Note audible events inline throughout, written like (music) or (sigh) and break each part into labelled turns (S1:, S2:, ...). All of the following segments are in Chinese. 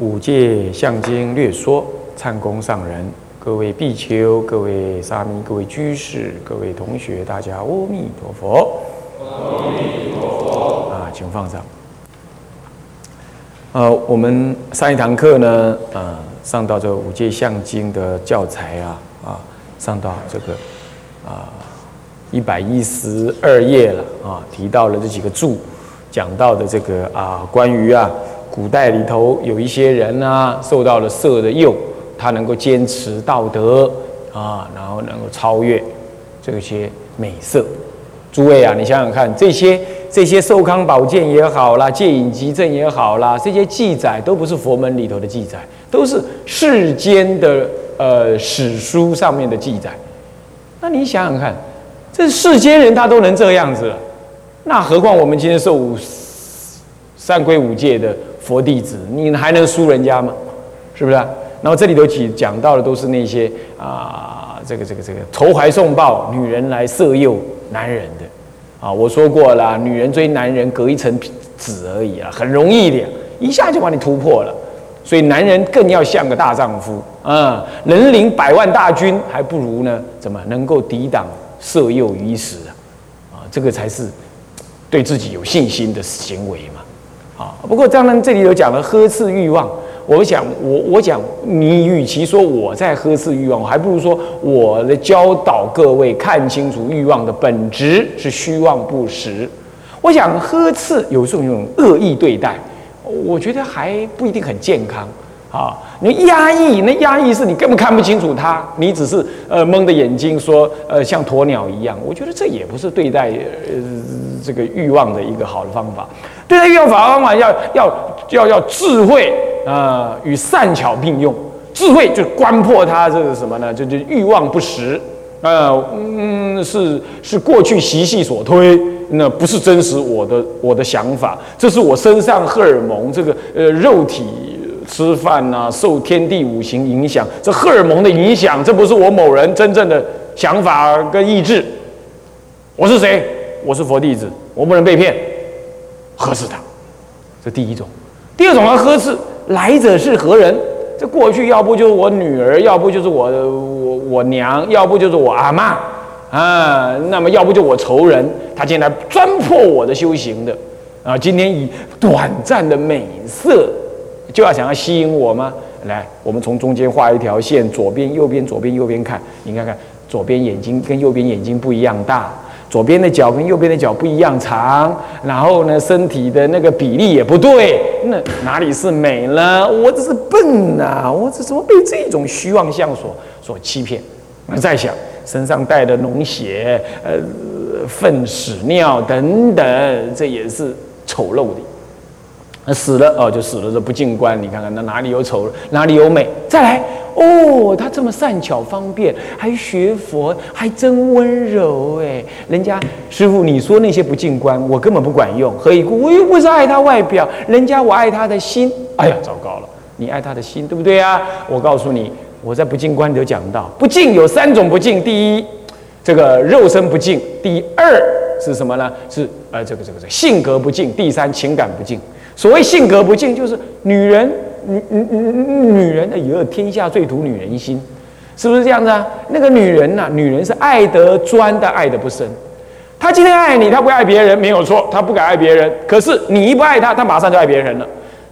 S1: 五戒相经略说，忏公上人，各位比丘、各位沙弥、各位居士、各位同学，大家阿弥陀佛。阿弥陀佛。啊，请放上。呃，我们上一堂课呢，呃，上到这五戒相经的教材啊，啊，上到这个啊一百一十二页了啊，提到了这几个注，讲到的这个啊，关于啊。古代里头有一些人啊，受到了色的诱，他能够坚持道德啊，然后能够超越这些美色。诸位啊，你想想看，这些这些寿康宝鉴也好啦，戒隐集证也好啦，这些记载都不是佛门里头的记载，都是世间的呃史书上面的记载。那你想想看，这世间人他都能这样子，那何况我们今天受三规五戒的？佛弟子，你还能输人家吗？是不是？然后这里头起讲到的都是那些啊，这个这个这个投怀送抱，女人来色诱男人的啊。我说过了，女人追男人隔一层纸而已啊，很容易的，一下就把你突破了。所以男人更要像个大丈夫啊，能领百万大军，还不如呢，怎么能够抵挡色诱于一时啊？啊，这个才是对自己有信心的行为嘛。啊，不过当然这里有讲了呵斥欲望，我想我我讲你与其说我在呵斥欲望，还不如说我的教导各位看清楚欲望的本质是虚妄不实。我想呵斥有时候用恶意对待，我觉得还不一定很健康。啊，你压抑，那压抑是你根本看不清楚他，你只是呃蒙着眼睛说呃像鸵鸟一样，我觉得这也不是对待呃这个欲望的一个好的方法。对待欲望法的方法要要要要智慧啊与善巧并用，智慧就观破它这个什么呢？就就欲望不实啊，嗯是是过去习气所推，那不是真实我的我的想法，这是我身上荷尔蒙这个呃肉体。吃饭呐，受天地五行影响，这荷尔蒙的影响，这不是我某人真正的想法跟意志。我是谁？我是佛弟子，我不能被骗，呵斥他。这第一种。第二种要呵斥，来者是何人？这过去要不就是我女儿，要不就是我我我娘，要不就是我阿妈啊。那么要不就我仇人，他进来钻破我的修行的啊。今天以短暂的美色。就要想要吸引我吗？来，我们从中间画一条线，左边、右边，左边、右边看。你看看，左边眼睛跟右边眼睛不一样大，左边的脚跟右边的脚不一样长，然后呢，身体的那个比例也不对，那哪里是美呢？我这是笨呐！我这怎么被这种虚妄相所所欺骗？我在想，身上带的脓血、呃粪屎尿等等，这也是丑陋的。那死了哦，就死了。这不进观，你看看那哪里有丑，哪里有美？再来哦，他这么善巧方便，还学佛，还真温柔哎。人家师傅，你说那些不进观，我根本不管用。何以故？我又不是爱他外表，人家我爱他的心。哎呀，糟糕了，你爱他的心，对不对啊？我告诉你，我在不进观里讲到，不进有三种不进。第一，这个肉身不进；第二是什么呢？是呃，这个这个这个性格不进；第三，情感不进。所谓性格不敬，就是女人，女女女女人，哎呦，天下最毒女人心，是不是这样子啊？那个女人呐，女人是爱得专，的爱得不深。她今天爱你，她不爱别人，没有错，她不敢爱别人。可是你一不爱她，她马上就爱别人了。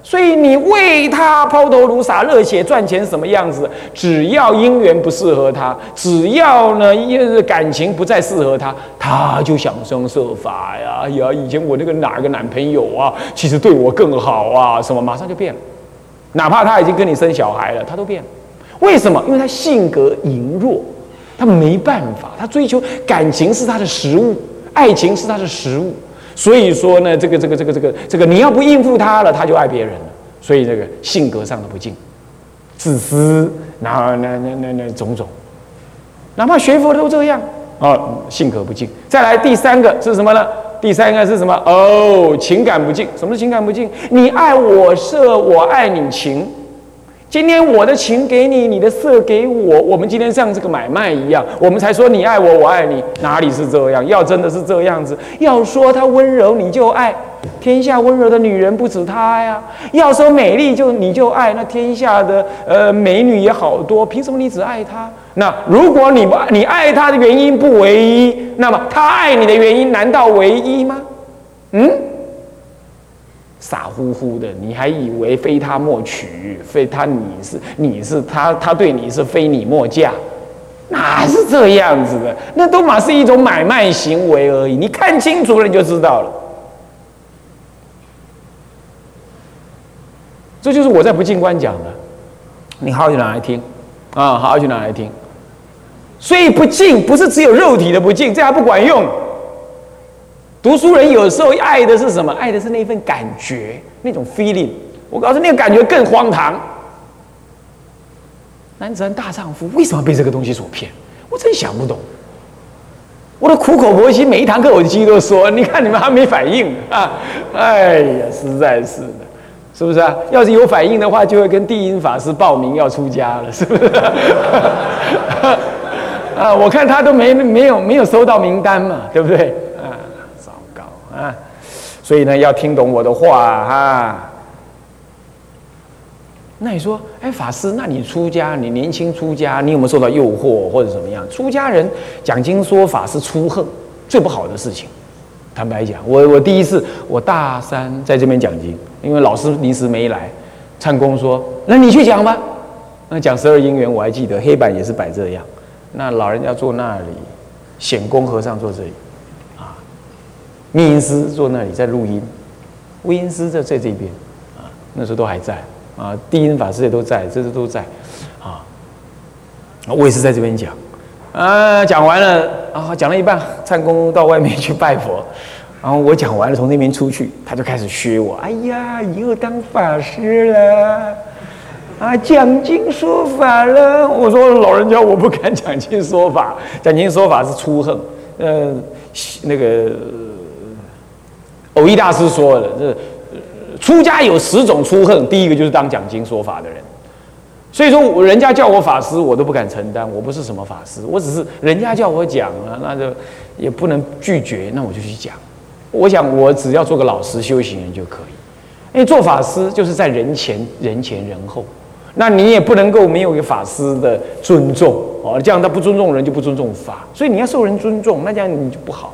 S1: 所以你为他抛头颅洒热血赚钱什么样子？只要姻缘不适合他，只要呢因感情不再适合他，他就想方设法呀！呀，以前我那个哪个男朋友啊，其实对我更好啊，什么马上就变了。哪怕他已经跟你生小孩了，他都变了。为什么？因为他性格羸弱，他没办法，他追求感情是他的食物，爱情是他的食物。所以说呢，这个这个这个这个这个，你要不应付他了，他就爱别人了。所以这个性格上的不敬，自私，然后那那那那种种，哪怕学佛都这样啊，性格不敬。再来第三个是什么呢？第三个是什么？哦，情感不敬。什么是情感不敬？你爱我色，我爱你情。今天我的情给你，你的色给我，我们今天像这个买卖一样，我们才说你爱我，我爱你，哪里是这样？要真的是这样子，要说她温柔你就爱，天下温柔的女人不止她呀；要说美丽就你就爱，那天下的呃美女也好多，凭什么你只爱她？那如果你不你爱她的原因不唯一，那么她爱你的原因难道唯一吗？嗯？傻乎乎的，你还以为非他莫娶，非他你是你是他，他对你是非你莫嫁，哪是这样子的？那都嘛是一种买卖行为而已。你看清楚了，你就知道了。这就是我在不进观讲的，你好好去拿来听啊，好好去拿来听。所以不进不是只有肉体的不进，这还不管用。读书人有时候爱的是什么？爱的是那份感觉，那种 feeling。我告诉你，那个感觉更荒唐。男子汉大丈夫为什么被这个东西所骗？我真想不懂。我的苦口婆心，每一堂课我几乎都说。你看你们还没反应啊？哎呀，实在是的，是不是啊？要是有反应的话，就会跟地音法师报名要出家了，是不是？(laughs) 啊，我看他都没没有没有收到名单嘛，对不对？啊，所以呢，要听懂我的话哈。那你说，哎，法师，那你出家，你年轻出家，你有没有受到诱惑或者怎么样？出家人讲经说法是出横，最不好的事情。坦白讲，我我第一次，我大三在这边讲经，因为老师临时没来，唱公说，那你去讲吧。那讲十二因缘，我还记得黑板也是摆这样。那老人家坐那里，显公和尚坐这里。密音师坐那里在录音，微音师在在这边，啊，那时候都还在，啊，低音法师也都在，这些都在，啊，我也是在这边讲，啊，讲完了，啊，讲了一半，唱功到外面去拜佛，然后我讲完了，从那边出去，他就开始削我，哎呀，又当法师了，啊，讲经说法了，我说老人家我不敢讲经说法，讲经说法是粗横，呃，那个。偶一大师说的，这出家有十种出恨，第一个就是当讲经说法的人。所以说，人家叫我法师，我都不敢承担，我不是什么法师，我只是人家叫我讲啊，那就也不能拒绝，那我就去讲。我想，我只要做个老实修行人就可以。因为做法师就是在人前人前人后，那你也不能够没有个法师的尊重哦，这样他不尊重人就不尊重法，所以你要受人尊重，那这样你就不好。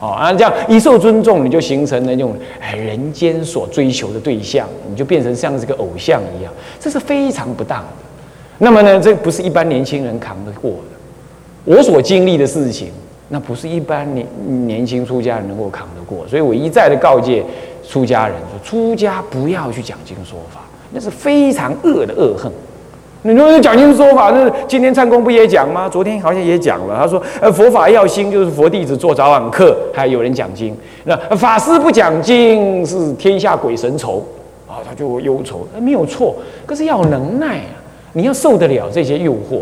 S1: 哦啊，这样一受尊重，你就形成了那种哎人间所追求的对象，你就变成像这个偶像一样，这是非常不当的。那么呢，这不是一般年轻人扛得过的。我所经历的事情，那不是一般年年轻出家人能够扛得过。所以我一再的告诫出家人说：出家不要去讲经说法，那是非常恶的恶恨。你说讲经说法，那今天唱功不也讲吗？昨天好像也讲了。他说，呃，佛法要兴，就是佛弟子做早晚课，还有人讲经。那法师不讲经，是天下鬼神愁啊，他就忧愁。那没有错，可是要能耐啊，你要受得了这些诱惑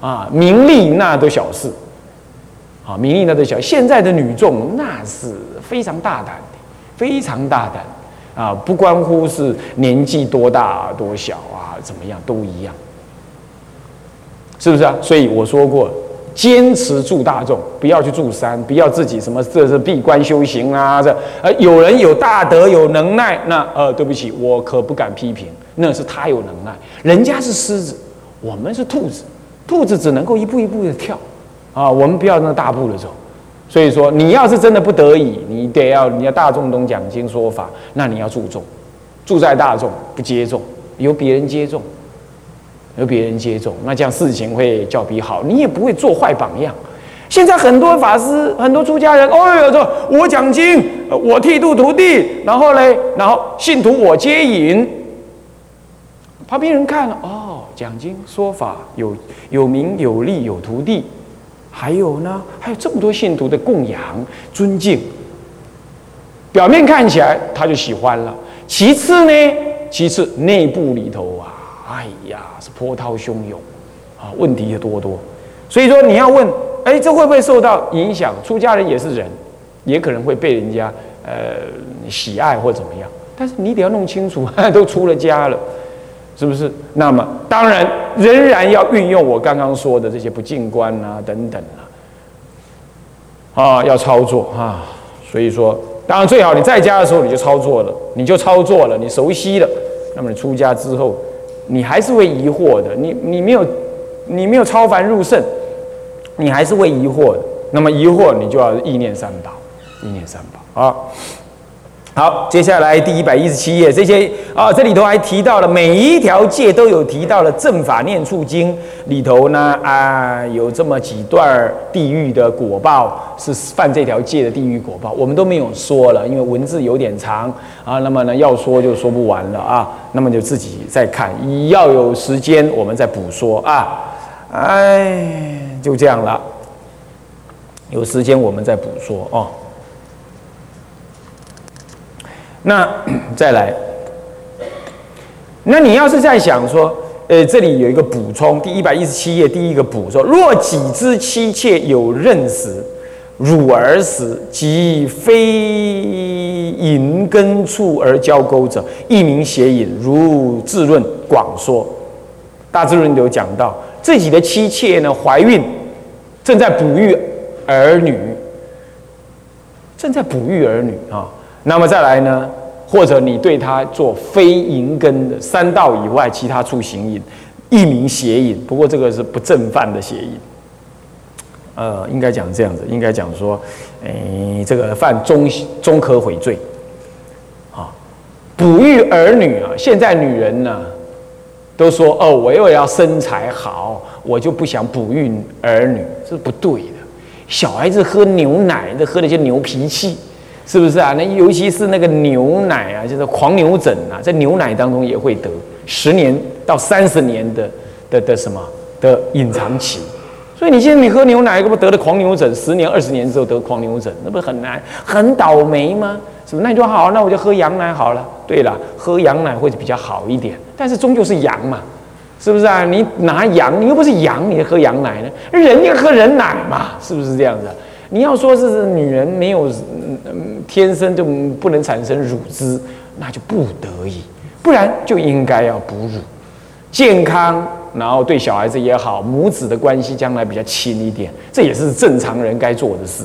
S1: 啊。名利那都小事啊，名利那都小。现在的女众那是非常大胆的，非常大胆。啊，不关乎是年纪多大多小啊，怎么样都一样，是不是啊？所以我说过，坚持助大众，不要去助山，不要自己什么这是闭关修行啊。这呃，有人有大德有能耐，那呃，对不起，我可不敢批评，那是他有能耐，人家是狮子，我们是兔子，兔子只能够一步一步的跳，啊，我们不要那大步的走。所以说，你要是真的不得已，你得要你要大众懂讲经说法，那你要注重，住在大众不接众，由别人接众，由别人接众，那这样事情会较比好，你也不会做坏榜样。现在很多法师、很多出家人，哦哟，说我讲经，我剃度徒弟，然后嘞，然后信徒我接引，旁边人看了，哦，讲经说法有有名有利有徒弟。还有呢，还有这么多信徒的供养、尊敬，表面看起来他就喜欢了。其次呢，其次内部里头啊，哎呀，是波涛汹涌啊，问题也多多。所以说你要问，哎，这会不会受到影响？出家人也是人，也可能会被人家呃喜爱或怎么样。但是你得要弄清楚，(laughs) 都出了家了，是不是？那么当然仍然要运用我刚刚说的这些不净观啊等等啊，啊，要操作啊。所以说，当然最好你在家的时候你就操作了，你就操作了，你熟悉了。那么你出家之后，你还是会疑惑的。你你没有你没有超凡入圣，你还是会疑惑的。那么疑惑，你就要意念三宝，意念三宝啊。好，接下来第一百一十七页，这些啊，这里头还提到了每一条戒都有提到了正法念处经里头呢啊，有这么几段地狱的果报是犯这条戒的地狱果报，我们都没有说了，因为文字有点长啊，那么呢要说就说不完了啊，那么就自己再看，要有时间我们再补说啊，哎，就这样了，有时间我们再补说哦。那 (coughs) 再来，那你要是在想说，呃，这里有一个补充，第一百一十七页第一个补说，若己之妻妾有认识汝儿时，即非淫根处而交钩者，一名邪淫。如智论广说，大智论有讲到，自己的妻妾呢怀孕，正在哺育儿女，正在哺育儿女啊。那么再来呢？或者你对他做非淫根的三道以外其他处行淫，一名邪淫。不过这个是不正犯的邪淫。呃，应该讲这样子，应该讲说，哎，这个犯中中可悔罪。啊，哺育儿女啊，现在女人呢，都说哦，我又要身材好，我就不想哺育儿女，这不对的。小孩子喝牛奶，这喝的就牛脾气。是不是啊？那尤其是那个牛奶啊，就是狂牛疹啊，在牛奶当中也会得十年到三十年的的的什么的隐藏期。所以你现在你喝牛奶，可不得了狂牛疹，十年二十年之后得狂牛疹，那不是很难很倒霉吗？是不是？那你说好，那我就喝羊奶好了。对了，喝羊奶会比较好一点，但是终究是羊嘛，是不是啊？你拿羊，你又不是羊，你喝羊奶呢？人要喝人奶嘛，是不是这样子？你要说是女人没有天生就不能产生乳汁，那就不得已，不然就应该要哺乳，健康，然后对小孩子也好，母子的关系将来比较亲一点，这也是正常人该做的事。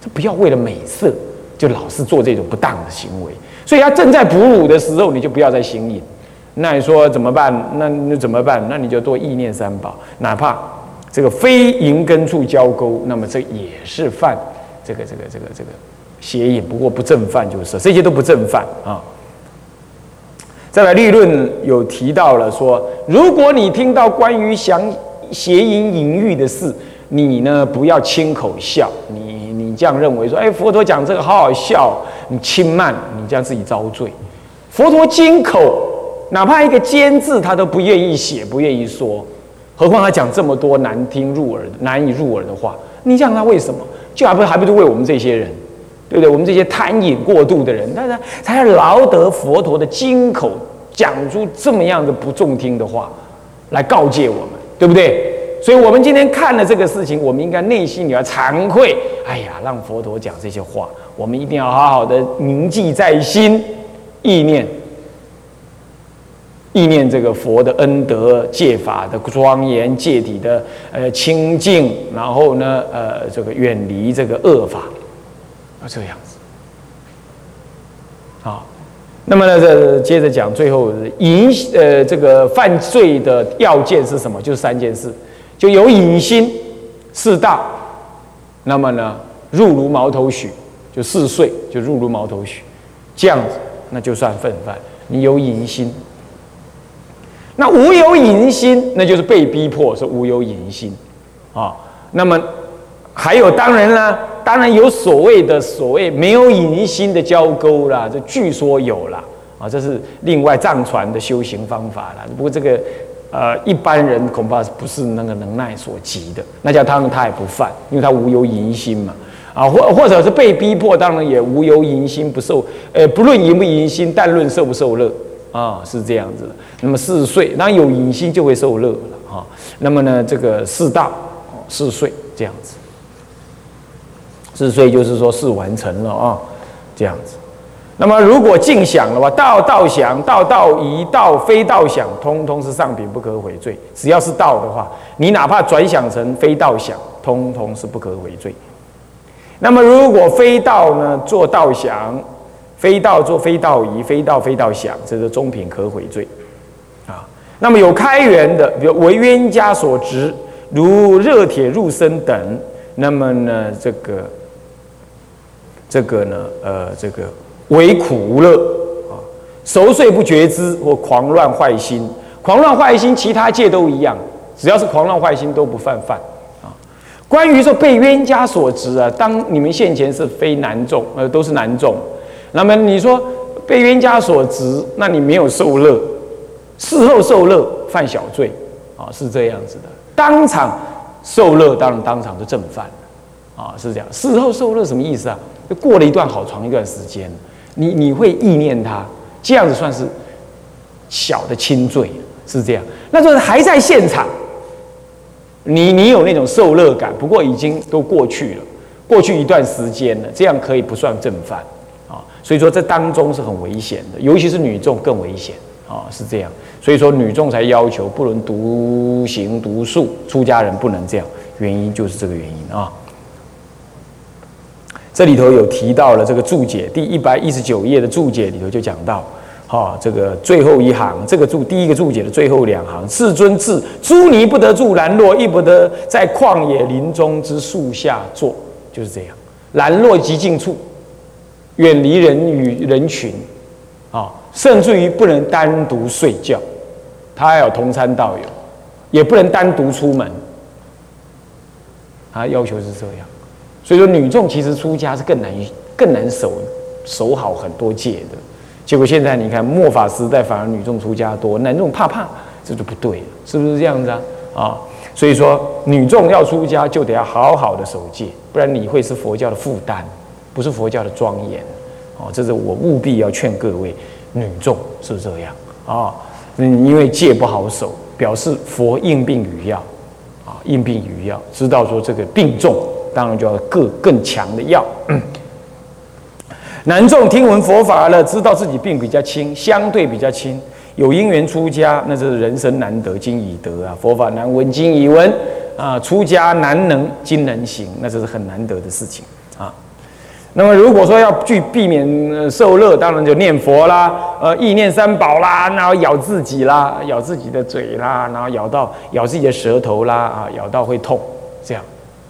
S1: 这不要为了美色就老是做这种不当的行为。所以他正在哺乳的时候，你就不要再行淫。那你说怎么办？那那怎么办？那你就多意念三宝，哪怕。这个非银根处交钩，那么这也是犯这个这个这个这个邪淫，不过不正犯就是这些都不正犯啊。再来立论有提到了说，如果你听到关于想邪淫淫欲的事，你呢不要亲口笑，你你这样认为说，哎，佛陀讲这个好好笑，你轻慢，你这样自己遭罪。佛陀金口，哪怕一个尖字他都不愿意写，不愿意说。何况他讲这么多难听入耳、难以入耳的话，你想他为什么？就还不还不是为我们这些人，对不对？我们这些贪饮过度的人，他他才劳得佛陀的金口讲出这么样的不中听的话，来告诫我们，对不对？所以，我们今天看了这个事情，我们应该内心里要惭愧。哎呀，让佛陀讲这些话，我们一定要好好的铭记在心，意念。意念这个佛的恩德、戒法的庄严、戒体的呃清净，然后呢，呃，这个远离这个恶法，啊，这个样子。好，那么呢，这接着讲，最后淫呃这个犯罪的要件是什么？就是三件事，就有隐心、四大，那么呢，入如毛头许，就四岁就入如毛头许，这样子那就算犯犯。你有隐心。那无有淫心，那就是被逼迫是无有淫心，啊，那么还有当然呢，当然有所谓的所谓没有淫心的交勾啦，这据说有啦，啊，这是另外藏传的修行方法啦。不过这个呃一般人恐怕不是那个能耐所及的，那叫他们他也不犯，因为他无有淫心嘛，啊，或或者是被逼迫，当然也无有淫心不受，呃，不论淫不淫心，但论受不受乐。啊，是这样子的。那么四岁，那有隐心就会受乐了啊。那么呢，这个四道，四岁这样子，四岁就是说四完成了啊，这样子。那么如果尽想的话，道道想，道道一道非道想，通通是上品不可悔罪。只要是道的话，你哪怕转想成非道想，通通是不可悔罪。那么如果非道呢，做道想，非道做非道仪，非道非道想，这是中品可悔罪啊。那么有开源的，比如为冤家所执，如热铁入身等，那么呢，这个这个呢，呃，这个。为苦无乐啊，熟睡不觉知或狂乱坏心，狂乱坏心，其他戒都一样，只要是狂乱坏心都不犯犯啊。关于说被冤家所执啊，当你们现前是非难众，呃，都是难众。那么你说被冤家所执，那你没有受乐，事后受乐犯小罪啊，是这样子的。当场受乐，当然当场就正犯了啊，是这样。事后受乐什么意思啊？就过了一段好长一段时间。你你会意念他，这样子算是小的轻罪，是这样。那就是还在现场，你你有那种受乐感，不过已经都过去了，过去一段时间了，这样可以不算正犯啊。所以说这当中是很危险的，尤其是女众更危险啊，是这样。所以说女众才要求不能独行独术，出家人不能这样，原因就是这个原因啊。这里头有提到了这个注解，第一百一十九页的注解里头就讲到，哈，这个最后一行，这个注第一个注解的最后两行，世尊至，诸尼不得住兰若，亦不得在旷野林中之树下坐，就是这样。兰若极静处，远离人与人群，啊，甚至于不能单独睡觉，他还有同参道友，也不能单独出门，他要求是这样。所以说，女众其实出家是更难、更难守守好很多戒的。结果现在你看末法时代，反而女众出家多，男众怕怕，这就不对了，是不是这样子啊？啊，所以说女众要出家就得要好好的守戒，不然你会是佛教的负担，不是佛教的庄严。哦，这是我务必要劝各位女众是这样啊。嗯，因为戒不好守，表示佛应病与药啊，应病与药，知道说这个病重。当然就要更更强的药。男众听闻佛法了，知道自己病比较轻，相对比较轻，有因缘出家，那是人生难得，今已得啊！佛法难闻，今已闻啊！出家难能，今能行，那这是很难得的事情啊。那么如果说要去避免受乐，当然就念佛啦，呃，意念三宝啦，然后咬自己啦，咬自己的嘴啦，然后咬到咬自己的舌头啦，啊，咬到会痛，这样。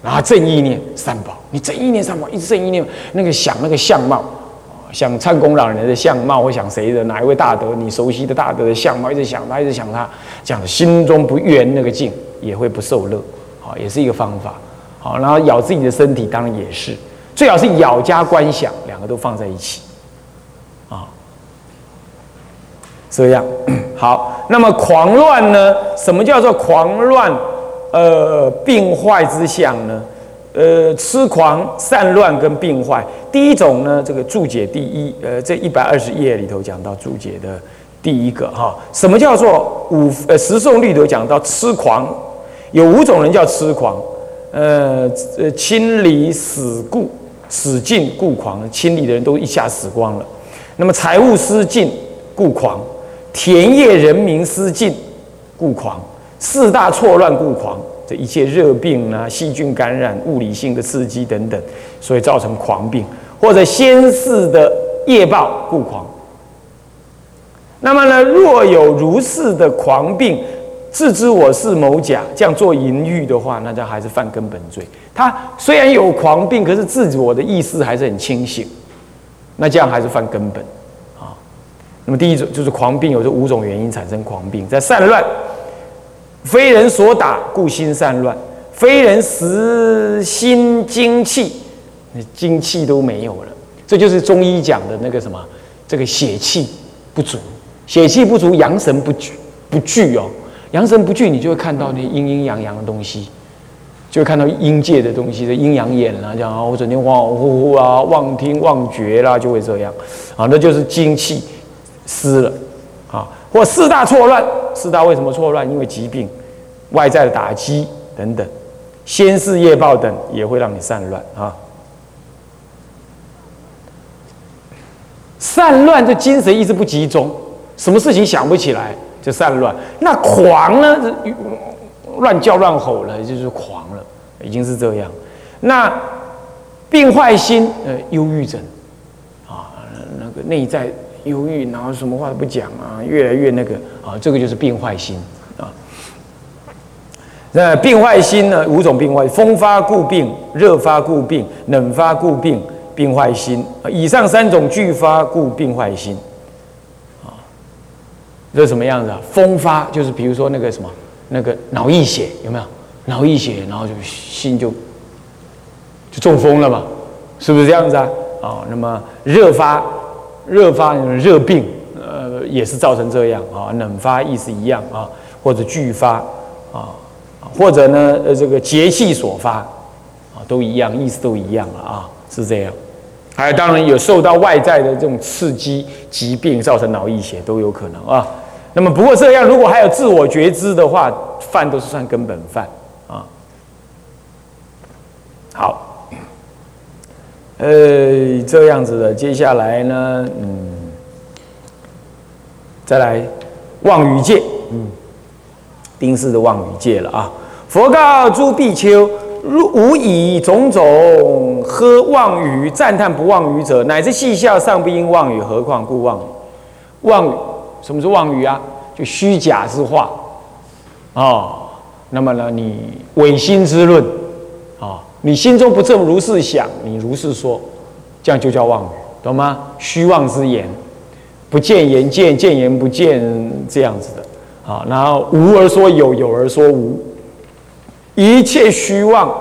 S1: 然后正意念三宝，你正意念三宝，一直正意念那个想那个相貌，想参公老人的相貌，或想谁的哪一位大德你熟悉的大德的相貌，一直想他，一直想他，这样心中不圆那个境，也会不受乐，好，也是一个方法。好，然后咬自己的身体，当然也是，最好是咬加观想，两个都放在一起，啊，这样 (clears throat) 好。那么狂乱呢？什么叫做狂乱？呃，病坏之相呢？呃，痴狂、散乱跟病坏。第一种呢，这个注解第一，呃，这一百二十页里头讲到注解的第一个哈，什么叫做五呃十诵律头讲到痴狂，有五种人叫痴狂，呃呃，亲离死故死尽故狂，亲离的人都一下死光了。那么财物失尽故狂，田业人民失尽故狂。四大错乱故狂，这一切热病啊、细菌感染、物理性的刺激等等，所以造成狂病，或者先世的业报故狂。那么呢，若有如是的狂病，自知我是某甲，这样做淫欲的话，那这还是犯根本罪。他虽然有狂病，可是自我的意识还是很清醒，那这样还是犯根本啊。那么第一种就是狂病，有这五种原因产生狂病，在散乱。非人所打，故心散乱；非人实心精气，精气都没有了。这就是中医讲的那个什么，这个血气不足，血气不足，阳神不聚不聚哦。阳神不聚，你就会看到那阴阴阳阳的东西，就会看到阴界的东西，这阴阳眼啦，这样啊，我整天恍恍惚惚啊，妄听妄觉啦，就会这样啊，那就是精气失了啊，或四大错乱，四大为什么错乱？因为疾病、外在的打击等等，先世业报等也会让你散乱啊。散乱就精神意识不集中，什么事情想不起来就散乱。那狂呢？乱叫乱吼了，就是狂了，已经是这样。那病坏心，呃，忧郁症啊，那个内在忧郁，然后什么话都不讲啊，越来越那个啊，这个就是病坏心啊。那病坏心呢，五种病坏：风发故病、热发故病、冷发故病。病坏心以上三种俱发故病坏心，这什么样子啊？风发就是比如说那个什么，那个脑溢血有没有？脑溢血，然后就心就就中风了嘛，是不是这样子啊？啊，那么热发热发热病，呃，也是造成这样啊。冷发意思一样啊，或者剧发啊，或者呢，呃，这个节气所发啊，都一样，意思都一样了啊，是这样。还当然有受到外在的这种刺激、疾病造成脑溢血都有可能啊。那么不过这样，如果还有自我觉知的话，犯都是算根本犯啊。好，呃，这样子的，接下来呢，嗯，再来望语戒，嗯，丁氏的望语戒了啊。佛告诸比丘。如无以种种喝妄语赞叹不妄语者，乃至戏笑尚不应妄语，何况故妄语？妄语，什么是妄语啊？就虚假之话啊。那么呢，你违心之论啊，你心中不正如是想，你如是说，这样就叫妄语，懂吗？虚妄之言，不见言见，见言不见，这样子的啊。然后无而说有，有而说无。一切虚妄、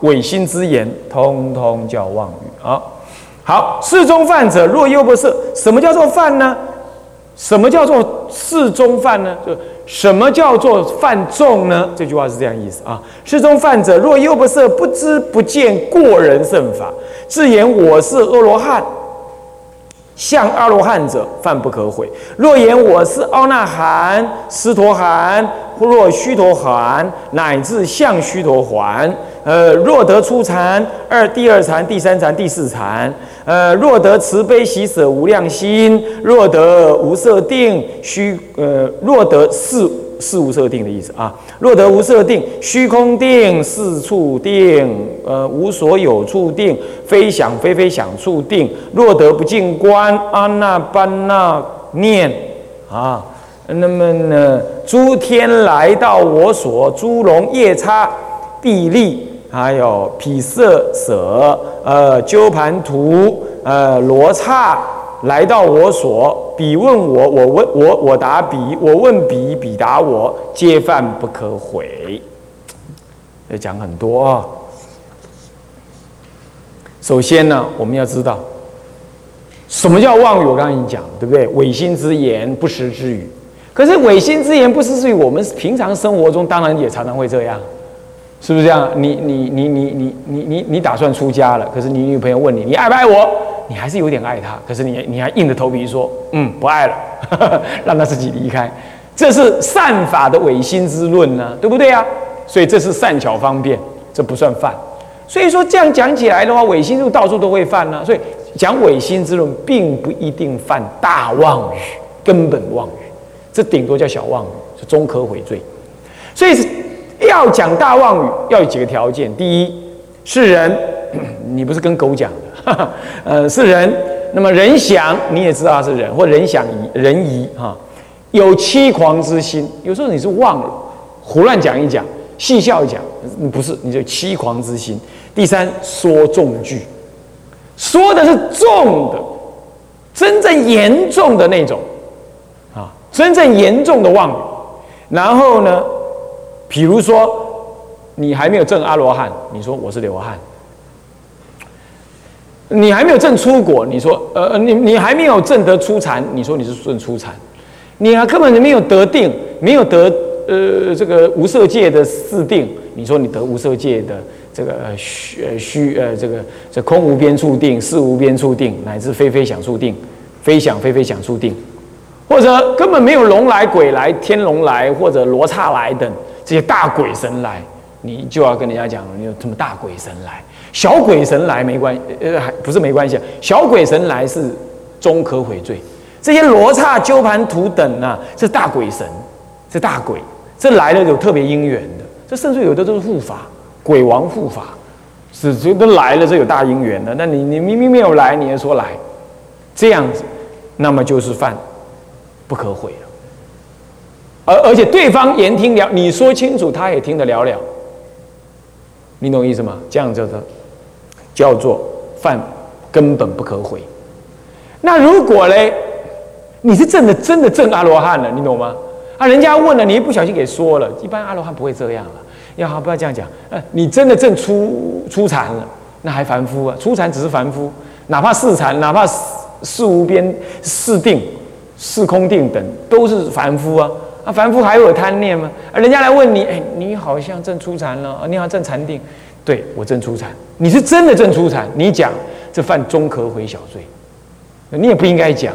S1: 违心之言，通通叫妄语啊！好，世中犯者，若又不赦。什么叫做犯呢？什么叫做世中犯呢？就什么叫做犯众呢？这句话是这样意思啊！世中犯者，若又不赦，不知不见过人圣法，自言我是阿罗汉。向阿罗汉者，犯不可悔。若言我是阿那含、斯陀含，若须陀含，乃至向须陀环，呃，若得初禅，二第二禅、第三禅、第四禅，呃，若得慈悲喜舍无量心，若得无色定，虚，呃，若得四。四无色定的意思啊，若得无色定，虚空定，四处定，呃，无所有处定，非想非非想处定，若得不净观，阿那般那念啊，那么呢，诸天来到我所，诸龙夜叉、地利，还有毗舍舍，呃，鸠盘图，呃，罗刹。来到我所，彼问我，我问我，我答彼，我问彼，彼答我，皆犯不可悔。要讲很多啊。首先呢，我们要知道什么叫妄语。我刚刚已经讲，对不对？违心之言，不实之语。可是违心之言，不实之语，我们平常生活中当然也常常会这样，是不是这样？你你你你你你你你打算出家了，可是你女朋友问你，你爱不爱我？你还是有点爱她，可是你你还硬着头皮说，嗯，不爱了，(laughs) 让他自己离开，这是善法的违心之论呢，对不对啊？所以这是善巧方便，这不算犯。所以说这样讲起来的话，违心论到处都会犯呢。所以讲违心之论，并不一定犯大妄语，根本妄语，这顶多叫小妄语，是中可悔罪。所以要讲大妄语，要有几个条件：第一，是人，(clears throat) 你不是跟狗讲的。(laughs) 呃，是人，那么人想你也知道他是人，或人想疑人疑哈，有欺狂之心，有时候你是忘了，胡乱讲一讲，戏笑一讲，不是，你就欺狂之心。第三，说重句，说的是重的，真正严重的那种，真正严重的妄语。然后呢，比如说你还没有证阿罗汉，你说我是流汗。你还没有证出果，你说，呃，你你还没有证得出禅，你说你是证出禅，你还根本就没有得定，没有得呃这个无色界的四定，你说你得无色界的这个虚呃虚呃这个这空无边处定、事无边处定，乃至非非想处定、非想非非想处定，或者根本没有龙来、鬼来、天龙来或者罗刹来等这些大鬼神来，你就要跟人家讲，你有这么大鬼神来，小鬼神来没关系，呃，还不是没关系，小鬼神来是终可悔罪。这些罗刹、鸠盘图等啊，是大鬼神，是大鬼，这来了有特别因缘的，这甚至有的都是护法，鬼王护法，是这都来了，这有大因缘的。那你你明明没有来，你还说来，这样子，那么就是犯不可悔了。而而且对方言听了，你说清楚，他也听得了了，你懂意思吗？这样叫做叫做犯根本不可悔。那如果嘞？你是真的真的证阿罗汉了，你懂吗？啊，人家问了，你一不小心给说了。一般阿罗汉不会这样了，要好不要这样讲？呃，你真的证出出禅了，那还凡夫啊？出禅只是凡夫，哪怕四禅，哪怕四无边、四定、四空定等，都是凡夫啊。啊，凡夫还有贪念吗？啊，人家来问你，哎，你好像正出禅了，你好像正禅定，对我正出禅，你是真的正出禅，你讲这犯中可悔小罪，你也不应该讲。